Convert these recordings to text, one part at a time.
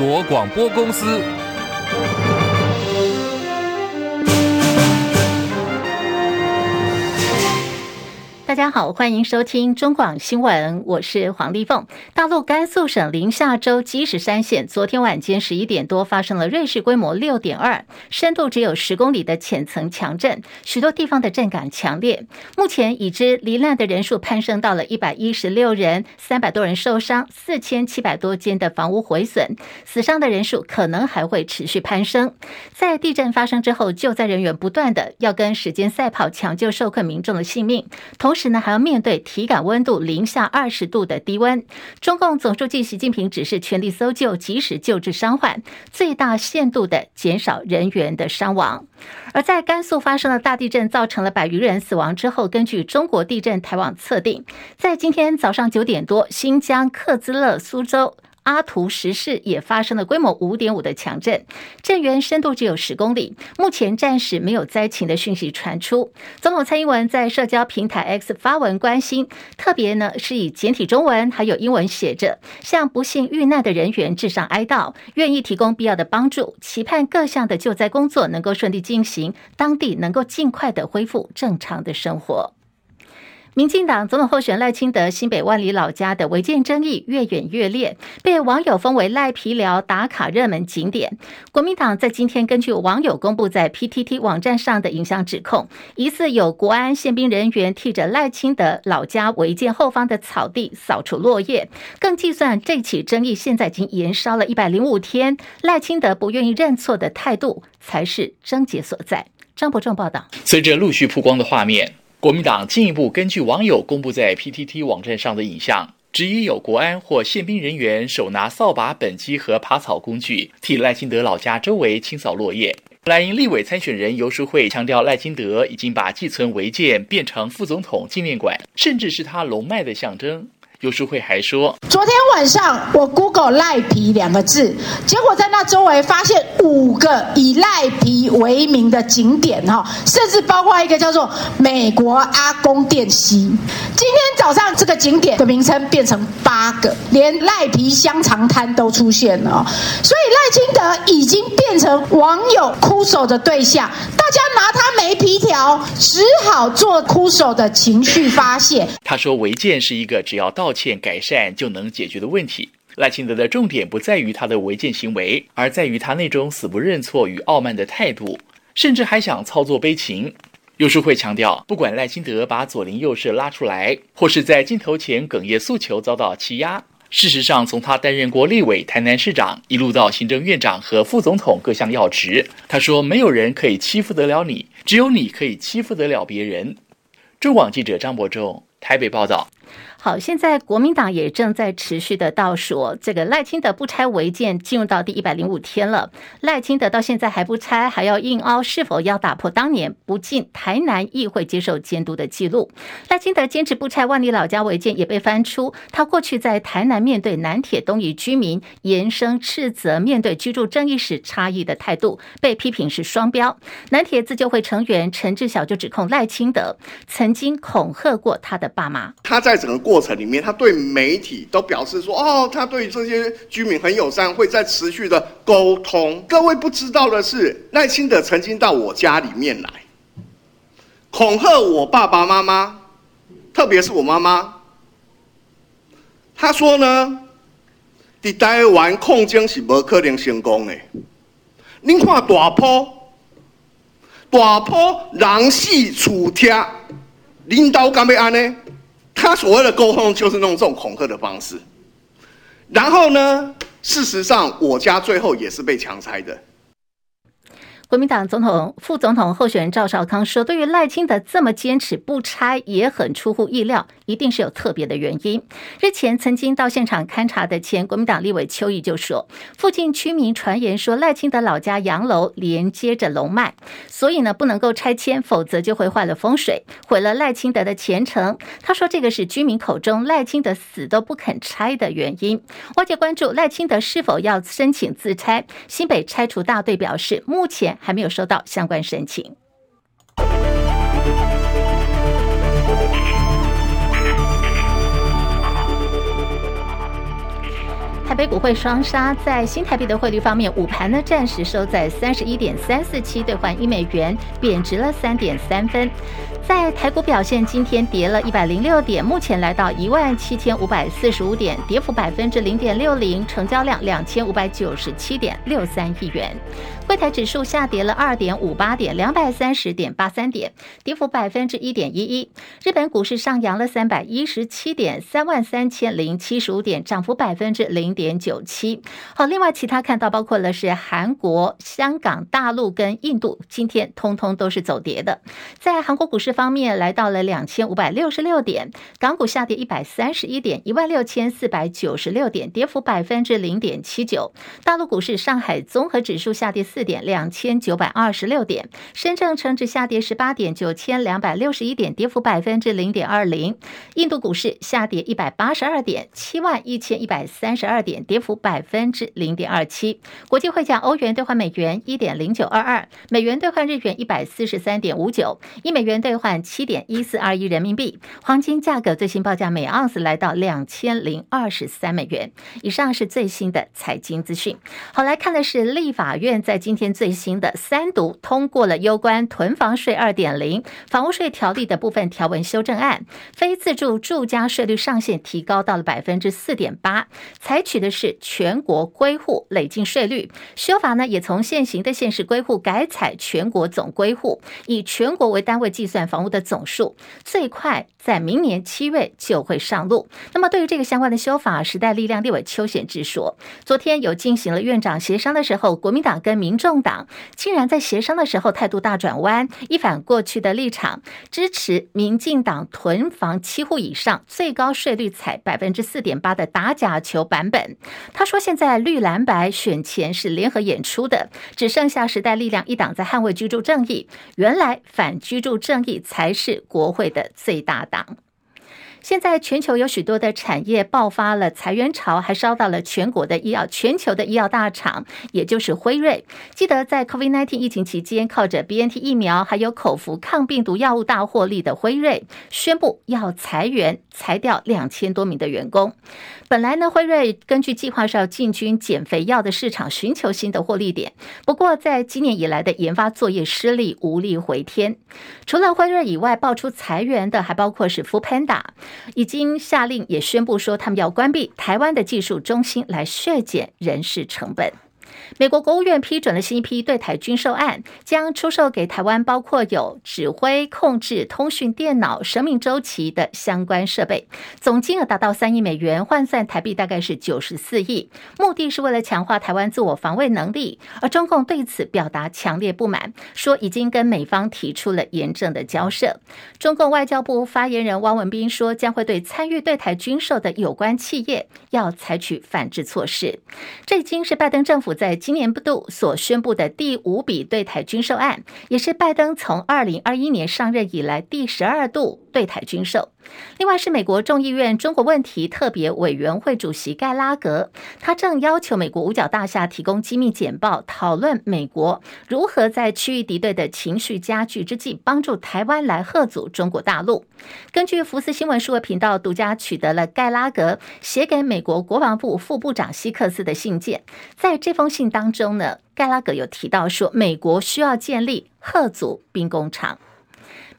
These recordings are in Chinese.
国广播公司。大家好，欢迎收听中广新闻，我是黄丽凤。大陆甘肃省临夏州积石山县昨天晚间十一点多发生了芮氏规模六点二、深度只有十公里的浅层强震，许多地方的震感强烈。目前已知罹难的人数攀升到了一百一十六人，三百多人受伤，四千七百多间的房屋毁损，死伤的人数可能还会持续攀升。在地震发生之后，救灾人员不断的要跟时间赛跑，抢救受困民众的性命，同时。那，还要面对体感温度零下二十度的低温。中共总书记习近平指示全力搜救，及时救治伤患，最大限度的减少人员的伤亡。而在甘肃发生了大地震，造成了百余人死亡之后，根据中国地震台网测定，在今天早上九点多，新疆克孜勒苏州。阿图什市也发生了规模五点五的强震，震源深度只有十公里。目前暂时没有灾情的讯息传出。总统蔡英文在社交平台 X 发文关心，特别呢是以简体中文还有英文写着，向不幸遇难的人员致上哀悼，愿意提供必要的帮助，期盼各项的救灾工作能够顺利进行，当地能够尽快的恢复正常的生活。民进党总统候选赖清德新北万里老家的违建争议越演越烈，被网友封为赖皮寮打卡热门景点。国民党在今天根据网友公布在 PTT 网站上的影像指控，疑似有国安宪兵人员替着赖清德老家违建后方的草地扫除落叶，更计算这起争议现在已经延烧了一百零五天，赖清德不愿意认错的态度才是症结所在。张伯仲报道。随着陆续曝光的画面。国民党进一步根据网友公布在 PTT 网站上的影像，质疑有国安或宪兵人员手拿扫把、畚箕和爬草工具，替赖清德老家周围清扫落叶。莱茵立委参选人游淑慧强调，赖清德已经把寄存违建变成副总统纪念馆，甚至是他龙脉的象征。游淑慧还说，昨天晚上我 Google 赖皮两个字，结果在那周围发现五个以赖皮为名的景点哈，甚至包括一个叫做美国阿公殿溪。今天早上这个景点的名称变成八个，连赖皮香肠摊都出现了，所以赖清德已经变成网友哭手的对象，大家拿他没皮条，只好做哭手的情绪发泄。他说违建是一个只要道歉改善就能解决的问题。赖清德的重点不在于他的违建行为，而在于他那种死不认错与傲慢的态度，甚至还想操作悲情。有书会强调，不管赖清德把左邻右舍拉出来，或是在镜头前哽咽诉求遭到欺压，事实上，从他担任过立委、台南市长，一路到行政院长和副总统各项要职，他说没有人可以欺负得了你，只有你可以欺负得了别人。中广记者张伯仲台北报道。好，现在国民党也正在持续的倒数，这个赖清德不拆违建进入到第一百零五天了。赖清德到现在还不拆，还要硬凹，是否要打破当年不进台南议会接受监督的记录？赖清德坚持不拆万里老家违建，也被翻出他过去在台南面对南铁东移居民严声斥责，面对居住正义时差异的态度，被批评是双标。南铁自救会成员陈志晓就指控赖清德曾经恐吓过他的爸妈，他在整个。过程里面，他对媒体都表示说：“哦，他对这些居民很友善，会在持续的沟通。”各位不知道的是，赖清德曾经到我家里面来，恐吓我爸爸妈妈，特别是我妈妈。他说呢：“在台湾抗争是不可能成功的。您看大坡，大坡人死厝贴，领导干要安呢？”他所谓的沟通就是用这种恐吓的方式，然后呢，事实上我家最后也是被强拆的。国民党总统、副总统候选人赵少康说：“对于赖清德这么坚持不拆，也很出乎意料，一定是有特别的原因。”日前曾经到现场勘察的前国民党立委邱毅就说：“附近居民传言说赖清德老家洋楼连接着龙脉，所以呢不能够拆迁，否则就会坏了风水，毁了赖清德的前程。”他说：“这个是居民口中赖清德死都不肯拆的原因。”外界关注赖清德是否要申请自拆，新北拆除大队表示，目前。还没有收到相关申请。台北股汇双杀，在新台币的汇率方面，午盘呢暂时收在三十一点三四七兑换一美元，贬值了三点三分。在台股表现，今天跌了一百零六点，目前来到一万七千五百四十五点，跌幅百分之零点六零，成交量两千五百九十七点六三亿元。柜台指数下跌了二点五八点，两百三十点八三点，跌幅百分之一点一一。日本股市上扬了三百一十七点，三万三千零七十五点，涨幅百分之零点九七。好，另外其他看到包括了是韩国、香港、大陆跟印度，今天通通都是走跌的。在韩国股市方面，来到了两千五百六十六点，港股下跌一百三十一点，一万六千四百九十六点，跌幅百分之零点七九。大陆股市，上海综合指数下跌四。点两千九百二十六点，深圳成指下跌十八点九千两百六十一点，跌幅百分之零点二零。印度股市下跌一百八十二点，七万一千一百三十二点，跌幅百分之零点二七。国际汇价，欧元兑换美元一点零九二二，美元兑换日元一百四十三点五九，一美元兑换七点一四二一人民币。黄金价格最新报价每盎司来到两千零二十三美元。以上是最新的财经资讯。好，来看的是立法院在今。天最新的三读通过了有关囤房税二点零房屋税条例的部分条文修正案，非自住住家税率上限提高到了百分之四点八，采取的是全国归户累进税率。修法呢也从现行的县市归户改采全国总归户，以全国为单位计算房屋的总数，最快在明年七月就会上路。那么对于这个相关的修法，时代力量立委邱显智说，昨天有进行了院长协商的时候，国民党跟民众党竟然在协商的时候态度大转弯，一反过去的立场，支持民进党囤房七户以上最高税率采百分之四点八的打假球版本。他说：“现在绿蓝白选前是联合演出的，只剩下时代力量一党在捍卫居住正义。原来反居住正义才是国会的最大党。”现在全球有许多的产业爆发了裁员潮，还烧到了全国的医药，全球的医药大厂，也就是辉瑞。记得在 COVID-19 疫情期间，靠着 BNT 疫苗还有口服抗病毒药物大获利的辉瑞，宣布要裁员，裁掉两千多名的员工。本来呢，辉瑞根据计划是要进军减肥药的市场，寻求新的获利点。不过，在今年以来的研发作业失利，无力回天。除了辉瑞以外，爆出裁员的还包括是 f o o p a n d a。已经下令，也宣布说，他们要关闭台湾的技术中心，来削减人事成本。美国国务院批准了新一批对台军售案，将出售给台湾，包括有指挥、控制、通讯、电脑、生命周期的相关设备，总金额达到三亿美元，换算台币大概是九十四亿。目的是为了强化台湾自我防卫能力，而中共对此表达强烈不满，说已经跟美方提出了严正的交涉。中共外交部发言人汪文斌说，将会对参与对台军售的有关企业要采取反制措施。这已经是拜登政府在今年不度所宣布的第五笔对台军售案，也是拜登从二零二一年上任以来第十二度对台军售。另外是美国众议院中国问题特别委员会主席盖拉格，他正要求美国五角大厦提供机密简报，讨论美国如何在区域敌对的情绪加剧之际，帮助台湾来吓阻中国大陆。根据福斯新闻数位频道独家取得了盖拉格写给美国国防部副部长希克斯的信件，在这封信当中呢，盖拉格有提到说，美国需要建立吓阻兵工厂。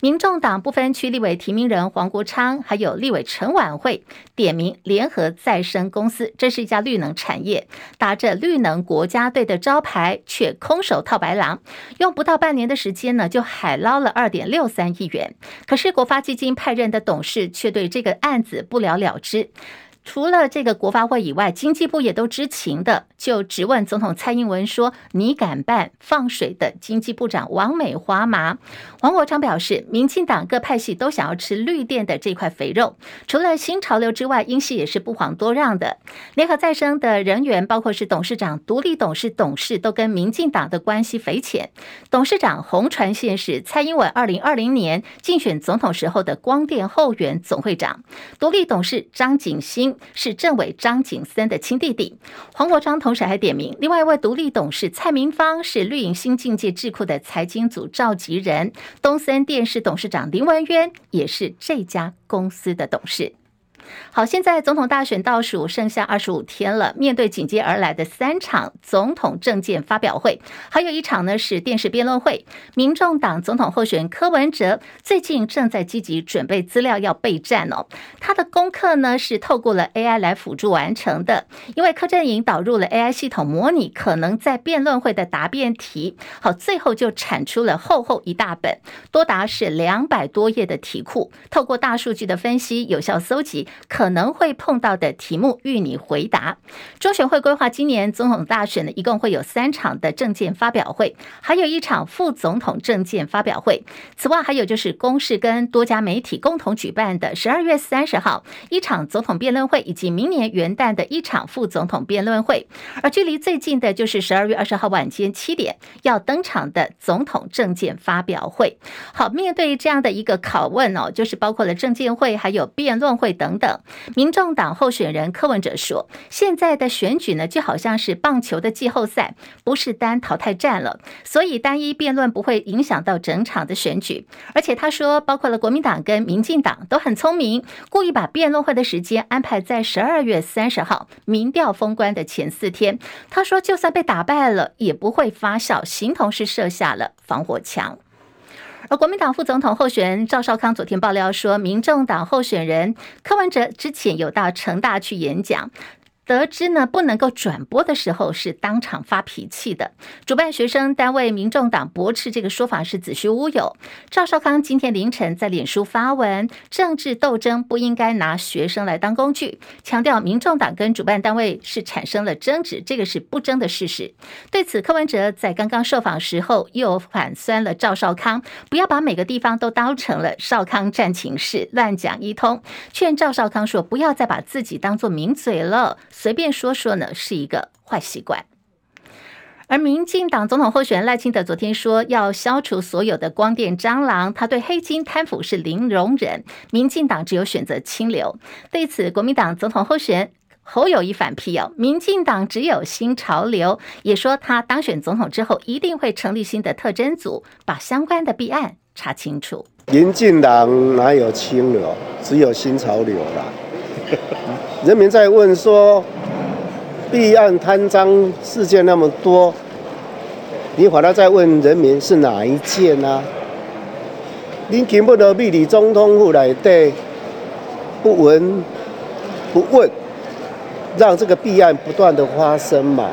民众党不分区立委提名人黄国昌，还有立委陈婉慧点名联合再生公司，这是一家绿能产业，打着绿能国家队的招牌，却空手套白狼，用不到半年的时间呢，就海捞了二点六三亿元。可是国发基金派任的董事却对这个案子不了了之。除了这个国发会以外，经济部也都知情的，就质问总统蔡英文说：“你敢办放水的经济部长王美花吗？”王国昌表示，民进党各派系都想要吃绿电的这块肥肉，除了新潮流之外，英系也是不遑多让的。联合再生的人员，包括是董事长、独立董事、董事，都跟民进党的关系匪浅。董事长洪传宪是蔡英文二零二零年竞选总统时候的光电后援总会长，独立董事张景新。是政委张景森的亲弟弟，黄国昌同时还点名另外一位独立董事蔡明芳，是绿影新境界智库的财经组召集人，东森电视董事长林文渊也是这家公司的董事。好，现在总统大选倒数剩下二十五天了，面对紧接而来的三场总统政见发表会，还有一场呢是电视辩论会。民众党总统候选人柯文哲最近正在积极准备资料要备战哦，他的功课呢是透过了 AI 来辅助完成的，因为柯阵营导入了 AI 系统模拟可能在辩论会的答辩题，好，最后就产出了厚厚一大本，多达是两百多页的题库，透过大数据的分析，有效搜集可能会碰到的题目，与你回答。中选会规划今年总统大选呢，一共会有三场的政见发表会，还有一场副总统政见发表会。此外，还有就是公视跟多家媒体共同举办的十二月三十号一场总统辩论会，以及明年元旦的一场副总统辩论会。而距离最近的就是十二月二十号晚间七点要登场的总统政见发表会。好，面对这样的一个拷问哦，就是包括了政见会，还有辩论会等等。民众党候选人柯文哲说：“现在的选举呢，就好像是棒球的季后赛，不是单淘汰战了，所以单一辩论不会影响到整场的选举。而且他说，包括了国民党跟民进党都很聪明，故意把辩论会的时间安排在十二月三十号民调封关的前四天。他说，就算被打败了，也不会发酵，形同是设下了防火墙。”而国民党副总统候选人赵少康昨天爆料说，民众党候选人柯文哲之前有到成大去演讲。得知呢不能够转播的时候，是当场发脾气的。主办学生单位民众党驳斥这个说法是子虚乌有。赵少康今天凌晨在脸书发文，政治斗争不应该拿学生来当工具，强调民众党跟主办单位是产生了争执，这个是不争的事实。对此，柯文哲在刚刚受访时候又反酸了赵少康，不要把每个地方都当成了少康战情室，乱讲一通，劝赵少康说不要再把自己当做名嘴了。随便说说呢，是一个坏习惯。而民进党总统候选人赖清德昨天说，要消除所有的光电蟑螂，他对黑金贪腐是零容忍。民进党只有选择清流。对此，国民党总统候选人侯友宜反批哦，民进党只有新潮流，也说他当选总统之后一定会成立新的特侦组，把相关的弊案查清楚。民进党哪有清流，只有新潮流啦。人民在问说，弊案贪赃事件那么多，你反而在问人民是哪一件呢、啊？你根本都秘密总统府来对不闻不问，让这个弊案不断的发生嘛？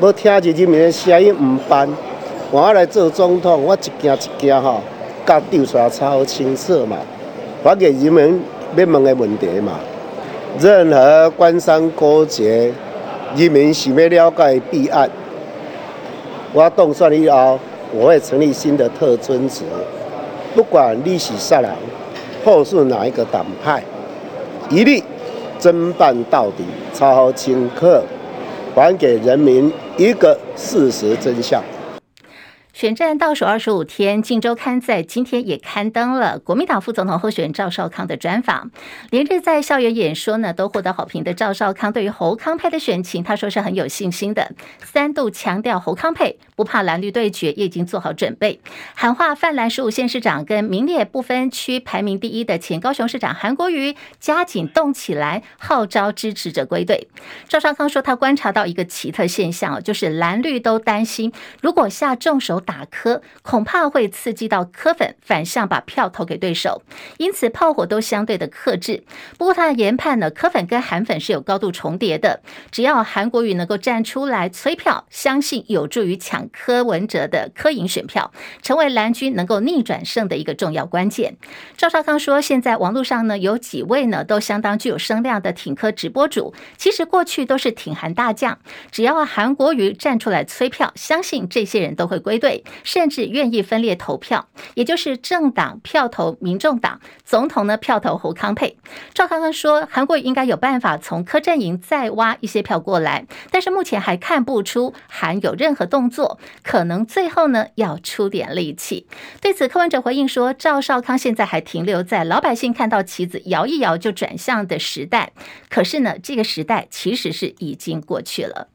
我听着人民的声音唔办，我来做总统，我一件一件哈，甲调查查好清楚嘛，还给人民要问的问题嘛。任何官商勾结，人民想要了解弊案，我动算以后，我会成立新的特侦组，不管你是啥人，或是哪一个党派，一律侦办到底，查好清楚，还给人民一个事实真相。选战倒数二十五天，《镜周刊》在今天也刊登了国民党副总统候选人赵少康的专访。连日在校园演说呢，都获得好评的赵少康，对于侯康配的选情，他说是很有信心的。三度强调侯康配不怕蓝绿对决，也已经做好准备。喊话泛蓝十五县市长跟名列不分区排名第一的前高雄市长韩国瑜，加紧动起来，号召支持者归队。赵少康说，他观察到一个奇特现象，就是蓝绿都担心，如果下重手。打柯恐怕会刺激到柯粉反向把票投给对手，因此炮火都相对的克制。不过他的研判呢，柯粉跟韩粉是有高度重叠的。只要韩国瑜能够站出来催票，相信有助于抢柯文哲的柯营选票，成为蓝军能够逆转胜的一个重要关键。赵少康说，现在网络上呢有几位呢都相当具有声量的挺柯直播主，其实过去都是挺韩大将。只要韩国瑜站出来催票，相信这些人都会归队。甚至愿意分裂投票，也就是政党票投民众党，总统呢票投侯康配。赵康康说，韩国应该有办法从柯阵营再挖一些票过来，但是目前还看不出韩有任何动作，可能最后呢要出点力气。对此，柯文哲回应说，赵少康现在还停留在老百姓看到旗子摇一摇就转向的时代，可是呢，这个时代其实是已经过去了。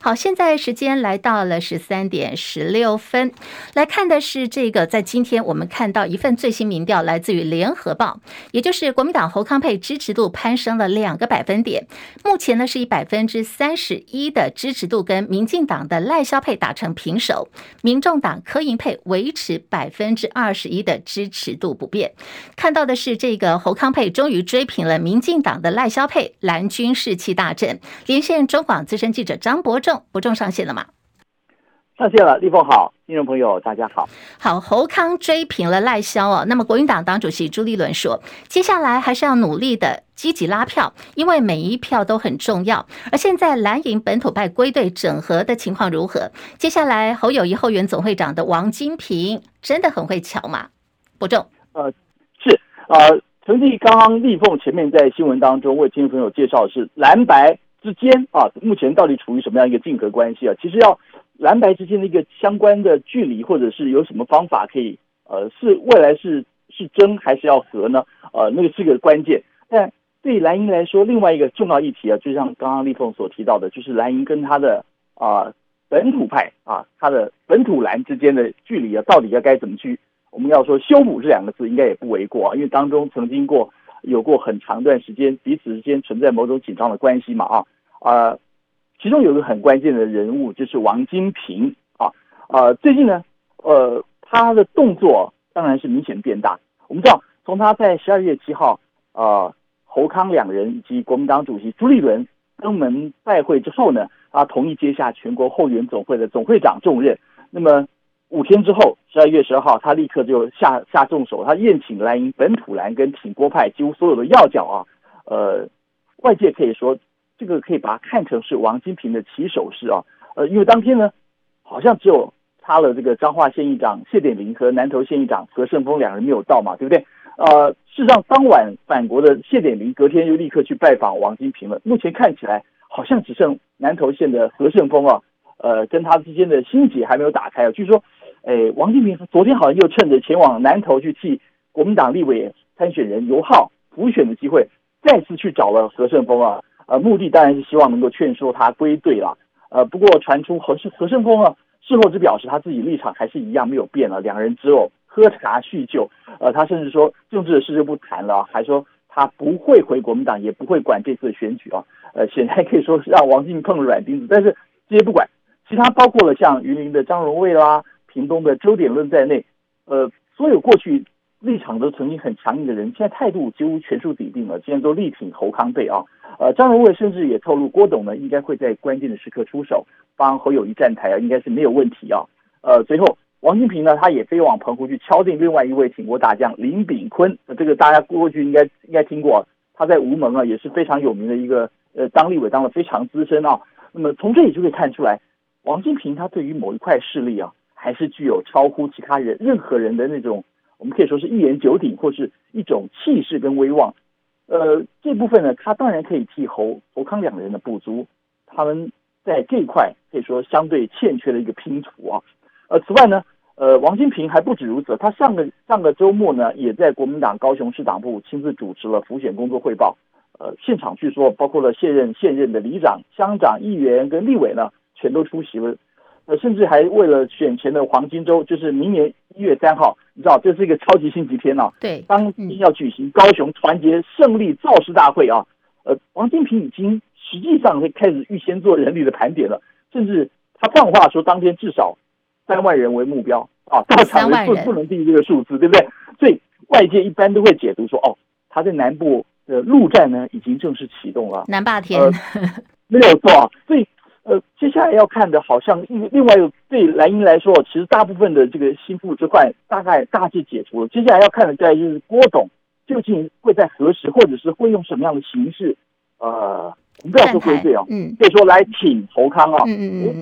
好，现在时间来到了十三点十六分，来看的是这个，在今天我们看到一份最新民调，来自于联合报，也就是国民党侯康佩支持度攀升了两个百分点，目前呢是以百分之三十一的支持度跟民进党的赖萧佩打成平手，民众党柯银佩维持百分之二十一的支持度不变。看到的是这个侯康佩终于追平了民进党的赖萧佩，蓝军士气大振，连线中广资深记者张伯仲，伯仲上线了吗？上线了，立凤好，听众朋友大家好。好，侯康追平了赖萧哦。那么国民党党主席朱立伦说，接下来还是要努力的积极拉票，因为每一票都很重要。而现在蓝营本土派归队整合的情况如何？接下来侯友谊后援总会长的王金平真的很会瞧吗？伯仲，呃，是呃，曾经刚刚立凤前面在新闻当中为听众朋友介绍的是蓝白之间啊，目前到底处于什么样一个竞合关系啊？其实要。蓝白之间的一个相关的距离，或者是有什么方法可以，呃，是未来是是争还是要和呢？呃，那个是个关键。但对蓝营来说，另外一个重要议题啊，就像刚刚立凤所提到的，就是蓝营跟他的啊、本土派啊，他的本土蓝之间的距离啊，到底要该怎么去？我们要说修补这两个字，应该也不为过啊，因为当中曾经过有过很长段时间，彼此之间存在某种紧张的关系嘛啊啊。其中有个很关键的人物，就是王金平啊，呃，最近呢，呃，他的动作当然是明显变大。我们知道，从他在十二月七号，呃，侯康两人以及国民党主席朱立伦登门拜会之后呢，他同意接下全国后援总会的总会长重任。那么五天之后，十二月十二号，他立刻就下下重手，他宴请蓝营本土蓝跟挺郭派几乎所有的要角啊，呃，外界可以说。这个可以把它看成是王金平的起手式啊，呃，因为当天呢，好像只有差了这个彰化县议长谢点林和南投县议长何胜峰两人没有到嘛，对不对？呃，事实上当晚返国的谢点林隔天又立刻去拜访王金平了。目前看起来好像只剩南投县的何胜峰啊，呃，跟他之间的心结还没有打开啊。据说，哎，王金平昨天好像又趁着前往南投去替国民党立委参选人游浩补选的机会，再次去找了何胜峰啊。呃，目的当然是希望能够劝说他归队了。呃，不过传出何胜何胜峰啊，事后只表示他自己立场还是一样没有变了，两人只有喝茶叙旧。呃，他甚至说政治的事就不谈了，还说他不会回国民党，也不会管这次选举啊。呃，显然可以说是让王金碰了软钉子。但是这些不管，其他包括了像云林的张荣卫啦、屏东的周点论在内，呃，所有过去。立场都曾经很强硬的人，现在态度几乎全数底定了，现在都力挺侯康沛啊。呃，张荣伟甚至也透露，郭董呢应该会在关键的时刻出手，帮侯友谊站台啊，应该是没有问题啊。呃，随后王金平呢，他也飞往澎湖去敲定另外一位挺国大将林炳坤，这个大家过去应该应该听过，他在吴门啊也是非常有名的一个呃当立委当的非常资深啊。那么从这里就可以看出来，王金平他对于某一块势力啊，还是具有超乎其他人任何人的那种。我们可以说是一言九鼎，或是一种气势跟威望。呃，这部分呢，他当然可以替侯侯康两个人的补足，他们在这一块可以说相对欠缺的一个拼图啊。呃，此外呢，呃，王金平还不止如此，他上个上个周末呢，也在国民党高雄市党部亲自主持了辅选工作汇报。呃，现场据说包括了现任现任的里长、乡长、议员跟立委呢，全都出席了。呃，甚至还为了选前的黄金周，就是明年一月三号，你知道这是一个超级星期天啊。对，当天要举行高雄团结胜利造势大会啊。呃，王金平已经实际上会开始预先做人力的盘点了，甚至他放话说，当天至少三万人为目标啊，到场人不不能低于这个数字，对不对？所以外界一般都会解读说，哦，他在南部的陆战呢已经正式启动了，南霸天、呃、没有错，所以。呃，接下来要看的，好像另另外一个对蓝营来说，其实大部分的这个心腹之患大概大致解除了。接下来要看的，再就是郭董究竟会在何时，或者是会用什么样的形式，呃，我们不要说归队啊，嗯，可以说来挺侯康啊，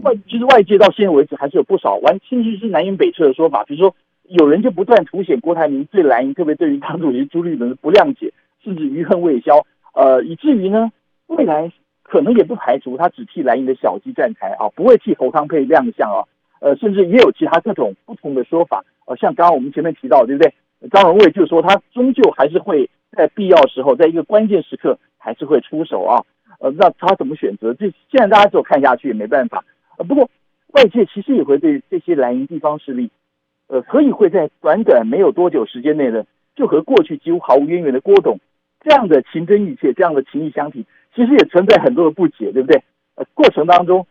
外其实外界到现在为止还是有不少完，甚至是南辕北辙的说法，比如说有人就不断凸显郭台铭对蓝营，特别对于党主席朱立伦的不谅解，甚至余恨未消，呃，以至于呢未来。可能也不排除他只替蓝营的小鸡站台啊，不会替侯康沛亮相啊，呃，甚至也有其他各种不同的说法，呃，像刚刚我们前面提到，对不对？张荣卫就说他终究还是会在必要时候，在一个关键时刻还是会出手啊，呃，那他怎么选择？这现在大家只有看下去也没办法。呃，不过外界其实也会对这些蓝营地方势力，呃，何以会在短短没有多久时间内呢，就和过去几乎毫无渊源的郭董这样的情真意切，这样的情义相挺，其实也存在很多的不解，对不对？呃，过程当中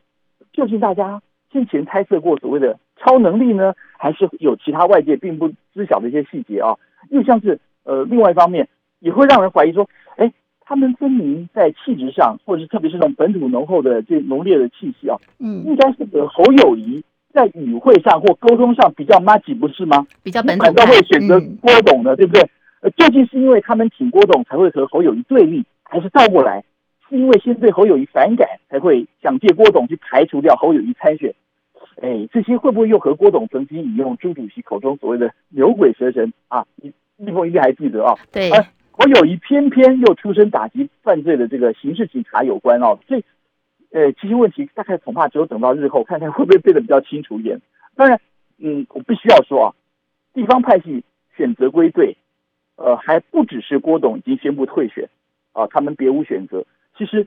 究竟大家先前猜测过所谓的超能力呢，还是有其他外界并不知晓的一些细节啊？又像是呃，另外一方面也会让人怀疑说，哎，他们分明在气质上，或者是特别是那种本土浓厚的这浓烈的气息啊，嗯，应该是和侯友谊在语会上或沟通上比较 much，不是吗？比较本土，反倒会选择郭董的，嗯、对不对？呃，究竟是因为他们挺郭董才会和侯友谊对立，还是倒过来，是因为先对侯友谊反感，才会想借郭董去排除掉侯友谊参选？哎，这些会不会又和郭董曾经引用朱主席口中所谓的“牛鬼蛇神”啊？你立峰应该还记得啊？对。而侯友谊偏偏又出身打击犯罪的这个刑事警察有关哦，所以，呃，这些问题大概恐怕只有等到日后看看会不会变得比较清楚一点。当然，嗯，我必须要说啊，地方派系选择归队，呃，还不只是郭董已经宣布退选啊，他们别无选择。其实，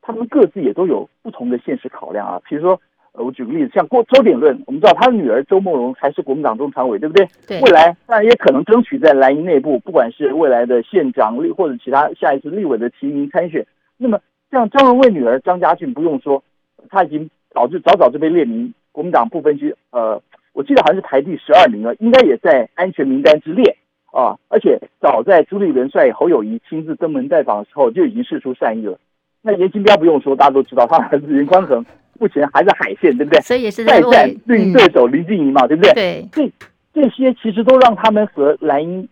他们各自也都有不同的现实考量啊，比如说。呃，我举个例子，像郭周典论，我们知道他的女儿周梦蓉还是国民党中常委，对不对？对。未来当然也可能争取在蓝营内部，不管是未来的县长立或者其他下一次立委的提名参选。那么像张荣味女儿张家俊，不用说，他已经早就早早就被列名国民党不分区，呃，我记得好像是排第十二名了，应该也在安全名单之列啊。而且早在朱立伦率侯友谊亲自登门拜访的时候，就已经释出善意了。那严金彪不用说，大家都知道，他儿子颜宽恒。目前还在海线，对不对？所以也是在战绿营对手林静仪嘛，嗯、对不对？对，这这些其实都让他们和蓝英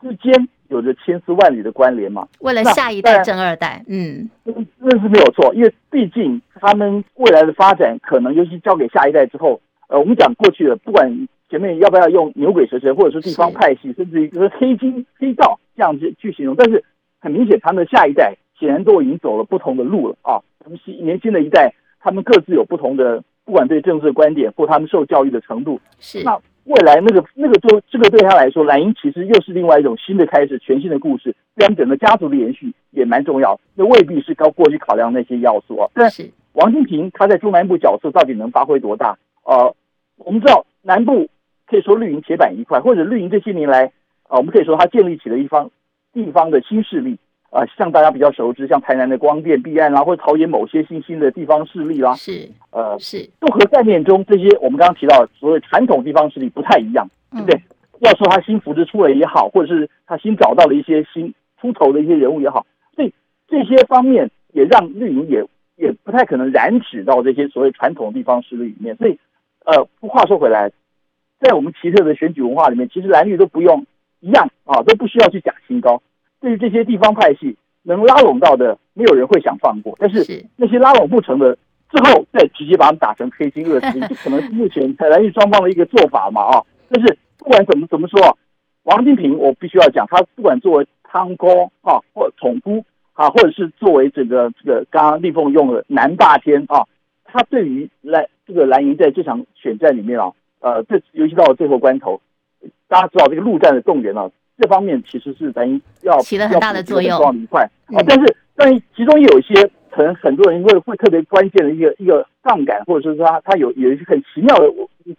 之间有着千丝万缕的关联嘛。为了下一代正二代，嗯，那是没有错，因为毕竟他们未来的发展可能尤其交给下一代之后，呃，我们讲过去的，不管前面要不要用牛鬼蛇神，或者说地方派系，甚至于就是黑金黑道这样子去形容，但是很明显，他们的下一代显然都已经走了不同的路了啊。他们新年轻的一代。他们各自有不同的，不管对政治的观点或他们受教育的程度，是那未来那个那个就这个对他来说，蓝营其实又是另外一种新的开始，全新的故事，对他们整个家族的延续也蛮重要。那未必是靠过去考量那些要素啊。但是王金平他在中南部角色到底能发挥多大？呃，我们知道南部可以说绿营铁板一块，或者绿营这些年来啊、呃，我们可以说他建立起了一方地方的新势力。啊、呃，像大家比较熟知，像台南的光电、弊案啦，或者桃园某些新兴的地方势力啦，是，呃，是，都和概念中这些我们刚刚提到的所谓传统地方势力不太一样，对不对？嗯、要说他新扶植出来也好，或者是他新找到了一些新出头的一些人物也好，所以这些方面也让绿营也也不太可能染指到这些所谓传统地方势力里面。所以，呃，话说回来，在我们奇特的选举文化里面，其实蓝绿都不用一样啊，都不需要去假清高。对于这些地方派系能拉拢到的，没有人会想放过。但是那些拉拢不成的，之后再直接把他们打成黑心恶质，这可能是目前台蓝绿双方的一个做法嘛啊。但是不管怎么怎么说，王金平我必须要讲，他不管作为汤哥啊，或统姑啊，或者是作为整个这个刚刚立凤用的南霸天啊，他对于蓝这个蓝营在这场选战里面啊，呃，这尤其到了最后关头，大家知道这个陆战的动员啊。这方面其实是等于要起了很大的作用一块啊，但是但是其中有一些可能很多人会会特别关键的一个一个杠杆，或者是说它它有有一些很奇妙的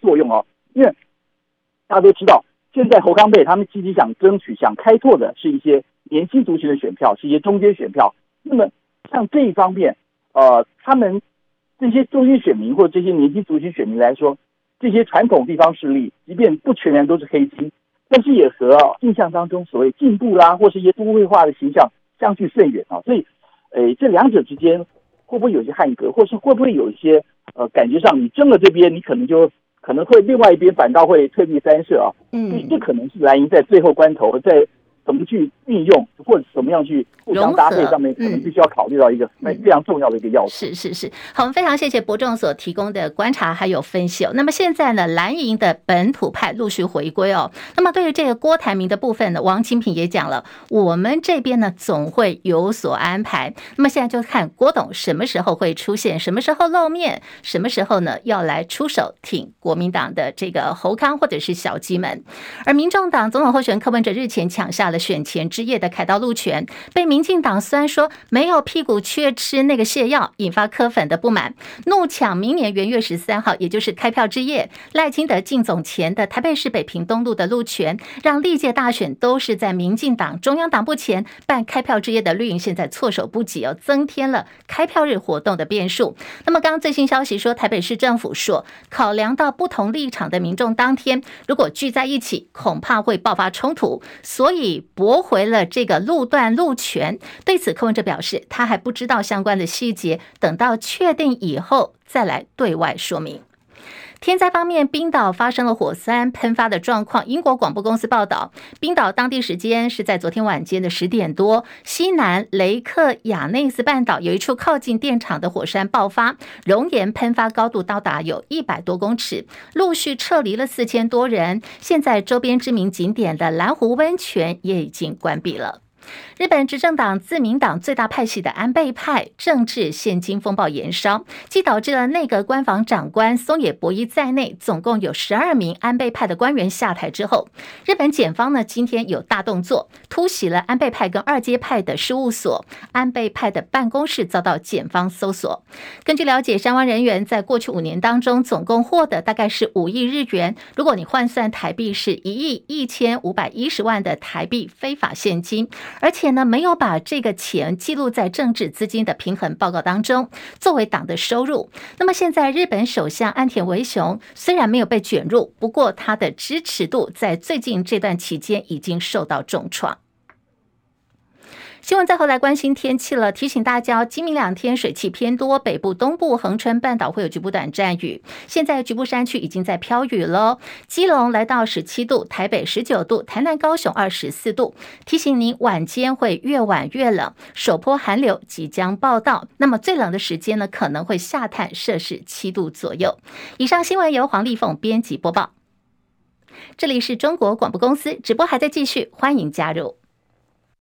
作用哦。因为大家都知道，现在侯康贝他们积极想争取、想开拓的是一些年轻族群的选票，是一些中间选票。那么像这一方面，呃，他们这些中间选民或者这些年轻族群选民来说，这些传统地方势力，即便不全然都是黑金。但是也和印象当中所谓进步啦，或是一些都会化的形象相距甚远啊，所以，诶，这两者之间会不会有些汉格，或是会不会有一些呃感觉上，你争了这边，你可能就可能会另外一边反倒会退避三舍啊？嗯，这可能是蓝营在最后关头在。怎么去运用，或者怎么样去互相搭配，上面可能必须要考虑到一个非非常重要的一个要素。是是是，好，我们非常谢谢伯仲所提供的观察还有分析哦。那么现在呢，蓝营的本土派陆续回归哦。那么对于这个郭台铭的部分呢，王清平也讲了，我们这边呢总会有所安排。那么现在就看郭董什么时候会出现，什么时候露面，什么时候呢要来出手挺国民党的这个侯康或者是小鸡们。而民众党总统候选人柯文哲日前抢下了。了选前之夜的凯道路权，被民进党虽然说没有屁股却吃那个泻药，引发柯粉的不满，怒抢明年元月十三号，也就是开票之夜，赖清德进总前的台北市北平东路的路权，让历届大选都是在民进党中央党部前办开票之夜的绿营现在措手不及哦，增添了开票日活动的变数。那么刚刚最新消息说，台北市政府说，考量到不同立场的民众，当天如果聚在一起，恐怕会爆发冲突，所以驳回了这个路段路权。对此，柯文哲表示，他还不知道相关的细节，等到确定以后再来对外说明。天灾方面，冰岛发生了火山喷发的状况。英国广播公司报道，冰岛当地时间是在昨天晚间的十点多，西南雷克雅内斯半岛有一处靠近电厂的火山爆发，熔岩喷发高度到达有一百多公尺，陆续撤离了四千多人。现在周边知名景点的蓝湖温泉也已经关闭了。日本执政党自民党最大派系的安倍派政治现金风暴延烧，既导致了内阁官房长官松野博一在内，总共有十二名安倍派的官员下台之后，日本检方呢今天有大动作，突袭了安倍派跟二阶派的事务所，安倍派的办公室遭到检方搜索。根据了解，相关人员在过去五年当中，总共获得大概是五亿日元，如果你换算台币，是一亿一千五百一十万的台币非法现金。而且呢，没有把这个钱记录在政治资金的平衡报告当中，作为党的收入。那么现在，日本首相安田文雄虽然没有被卷入，不过他的支持度在最近这段期间已经受到重创。新闻最后来关心天气了，提醒大家，今明两天水汽偏多，北部、东部、恒春半岛会有局部短暂雨。现在局部山区已经在飘雨了。基隆来到十七度，台北十九度，台南、高雄二十四度。提醒您，晚间会越晚越冷，首波寒流即将报到。那么最冷的时间呢，可能会下探摄氏七度左右。以上新闻由黄丽凤编辑播报。这里是中国广播公司直播，还在继续，欢迎加入。